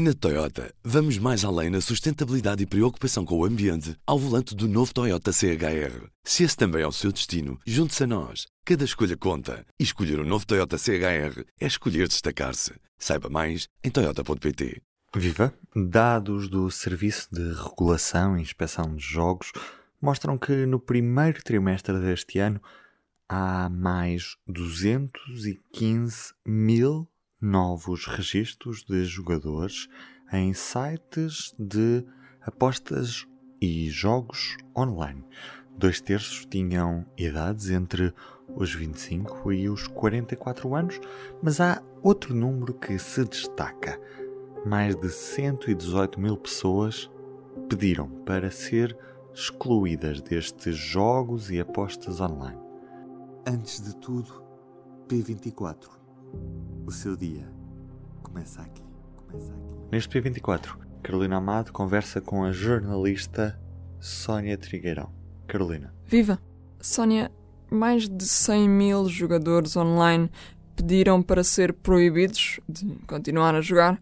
Na Toyota, vamos mais além na sustentabilidade e preocupação com o ambiente ao volante do novo Toyota CHR. Se esse também é o seu destino, junte-se a nós. Cada escolha conta. E escolher o um novo Toyota CHR é escolher destacar-se. Saiba mais em Toyota.pt. Viva! Dados do Serviço de Regulação e Inspeção de Jogos mostram que no primeiro trimestre deste ano há mais 215 mil novos registros de jogadores em sites de apostas e jogos online. Dois terços tinham idades entre os 25 e os 44 anos, mas há outro número que se destaca. Mais de 118 mil pessoas pediram para ser excluídas destes jogos e apostas online. Antes de tudo, P24 o seu dia começa aqui. Começa aqui. Neste P24, Carolina Amado conversa com a jornalista Sónia Trigueirão. Carolina. Viva! Sónia, mais de 100 mil jogadores online pediram para ser proibidos de continuar a jogar.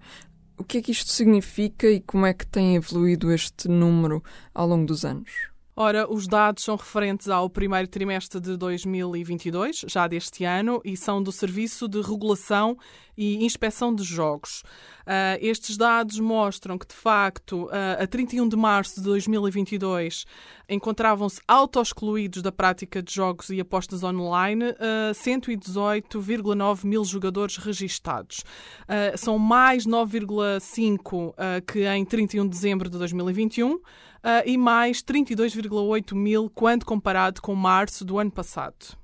O que é que isto significa e como é que tem evoluído este número ao longo dos anos? Ora, os dados são referentes ao primeiro trimestre de 2022, já deste ano, e são do Serviço de Regulação e Inspeção de Jogos. Uh, estes dados mostram que, de facto, uh, a 31 de março de 2022 encontravam-se auto-excluídos da prática de jogos e apostas online uh, 118,9 mil jogadores registados. São mais 9,5 que em 31 de dezembro de 2021 e mais 32,8 mil quando comparado com março do ano passado.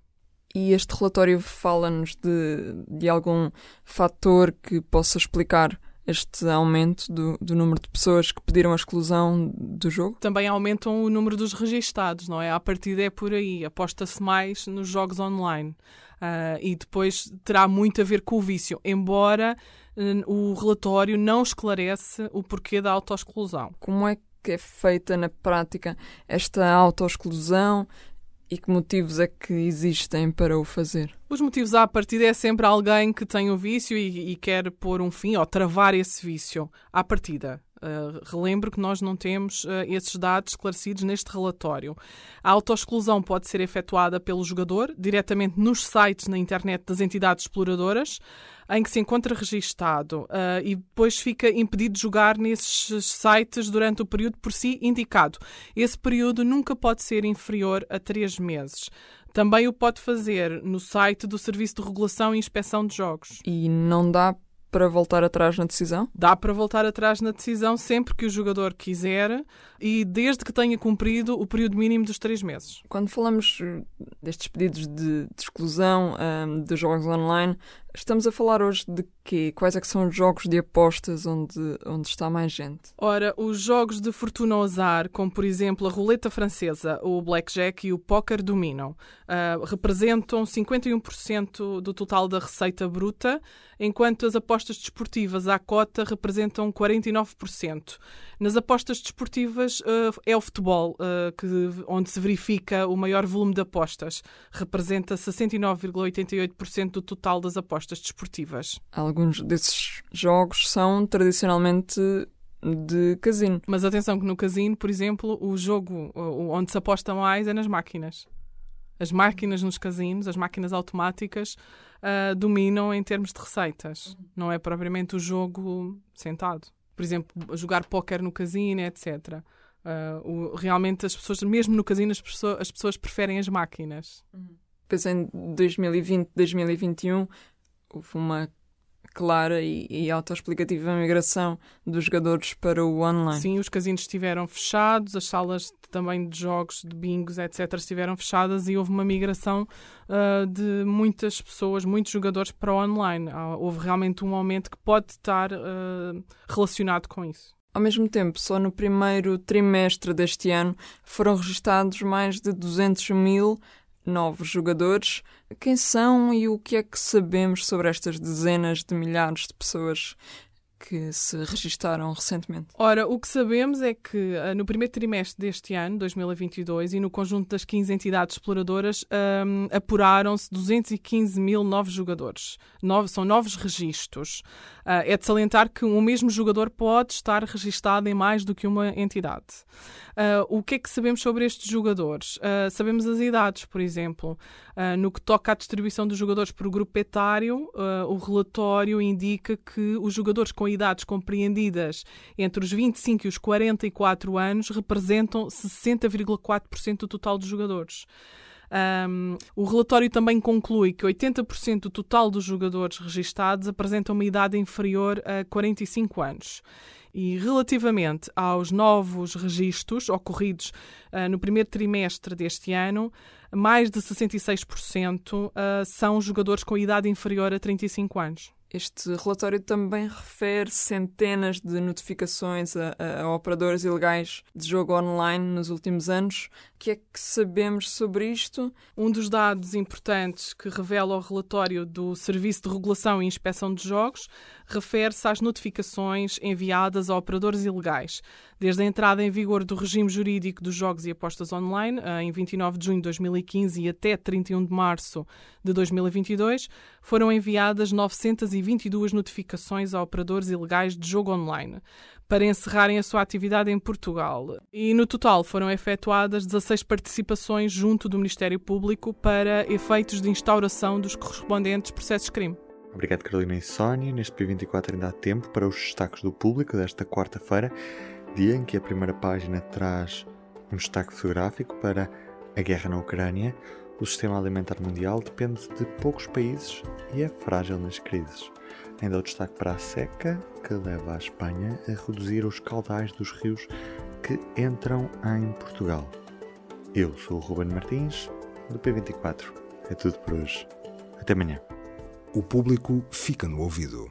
E este relatório fala-nos de, de algum fator que possa explicar este aumento do, do, número de pessoas que pediram a exclusão do jogo? Também aumentam o número dos registados, não é? A partida é por aí, aposta-se mais nos jogos online. Uh, e depois terá muito a ver com o vício, embora uh, o relatório não esclarece o porquê da autoexclusão. Como é que é feita na prática esta autoexclusão? E que motivos é que existem para o fazer? Os motivos à partida é sempre alguém que tem o vício e, e quer pôr um fim ou travar esse vício à partida. Uh, relembro que nós não temos uh, esses dados esclarecidos neste relatório. A autoexclusão pode ser efetuada pelo jogador diretamente nos sites na internet das entidades exploradoras em que se encontra registado uh, e depois fica impedido de jogar nesses sites durante o período por si indicado. Esse período nunca pode ser inferior a três meses. Também o pode fazer no site do Serviço de Regulação e Inspeção de Jogos. E não dá para voltar atrás na decisão? Dá para voltar atrás na decisão sempre que o jogador quiser e desde que tenha cumprido o período mínimo dos três meses. Quando falamos eh, destes pedidos de, de exclusão um, de jogos online, estamos a falar hoje de quê? Quais é que são os jogos de apostas onde, onde está mais gente? Ora, os jogos de fortuna ao azar, como por exemplo a roleta francesa, o blackjack e o póquer dominam, uh, representam 51% do total da receita bruta, enquanto as apostas desportivas à cota representam 49%. Nas apostas desportivas uh, é o futebol uh, que, onde se verifica o maior volume de apostas. Representa 69,88% do total das apostas desportivas. Alguns desses jogos são tradicionalmente de casino. Mas atenção que no casino, por exemplo, o jogo onde se aposta mais é nas máquinas. As máquinas nos casinos, as máquinas automáticas, uh, dominam em termos de receitas. Não é propriamente o jogo sentado por exemplo, jogar póquer no casino, etc. Uh, o, realmente as pessoas, mesmo no casino, as pessoas, as pessoas preferem as máquinas. Pois em 2020, 2021 houve uma clara e, e autoexplicativa migração dos jogadores para o online. Sim, os casinos estiveram fechados, as salas também de jogos, de bingos, etc., estiveram fechadas e houve uma migração uh, de muitas pessoas, muitos jogadores para o online. Uh, houve realmente um aumento que pode estar uh, relacionado com isso. Ao mesmo tempo, só no primeiro trimestre deste ano foram registados mais de 200 mil novos jogadores. Quem são e o que é que sabemos sobre estas dezenas de milhares de pessoas que se registaram recentemente? Ora, o que sabemos é que uh, no primeiro trimestre deste ano, 2022, e no conjunto das 15 entidades exploradoras, um, apuraram-se 215 mil novos jogadores. Nove, são novos registros. Uh, é de salientar que um mesmo jogador pode estar registado em mais do que uma entidade. Uh, o que é que sabemos sobre estes jogadores? Uh, sabemos as idades, por exemplo. No que toca à distribuição dos jogadores por grupo etário, o relatório indica que os jogadores com idades compreendidas entre os 25 e os 44 anos representam 60,4% do total dos jogadores. Um, o relatório também conclui que 80% do total dos jogadores registados apresentam uma idade inferior a 45 anos. E relativamente aos novos registros ocorridos uh, no primeiro trimestre deste ano, mais de 66% uh, são jogadores com idade inferior a 35 anos. Este relatório também refere centenas de notificações a, a, operadores ilegais de jogo online nos últimos anos. O que é que sabemos sobre isto? Um dos dados importantes que revela o relatório do Serviço de Regulação e Inspeção de Jogos refere-se às notificações enviadas a operadores ilegais. Desde a entrada em vigor do regime jurídico dos jogos e apostas online, em 29 de junho de 2015 e até 31 de março de 2022, foram enviadas 922 notificações a operadores ilegais de jogo online para encerrarem a sua atividade em Portugal. E no total foram efetuadas 16 participações junto do Ministério Público para efeitos de instauração dos correspondentes processos de crime. Obrigado, Carolina e Sónia. Neste P24 ainda há tempo para os destaques do público desta quarta-feira, dia em que a primeira página traz um destaque fotográfico para a guerra na Ucrânia. O sistema alimentar mundial depende de poucos países e é frágil nas crises. Ainda o destaque para a seca, que leva a Espanha a reduzir os caudais dos rios que entram em Portugal. Eu sou o Ruben Martins, do P24. É tudo por hoje. Até amanhã o público fica no ouvido.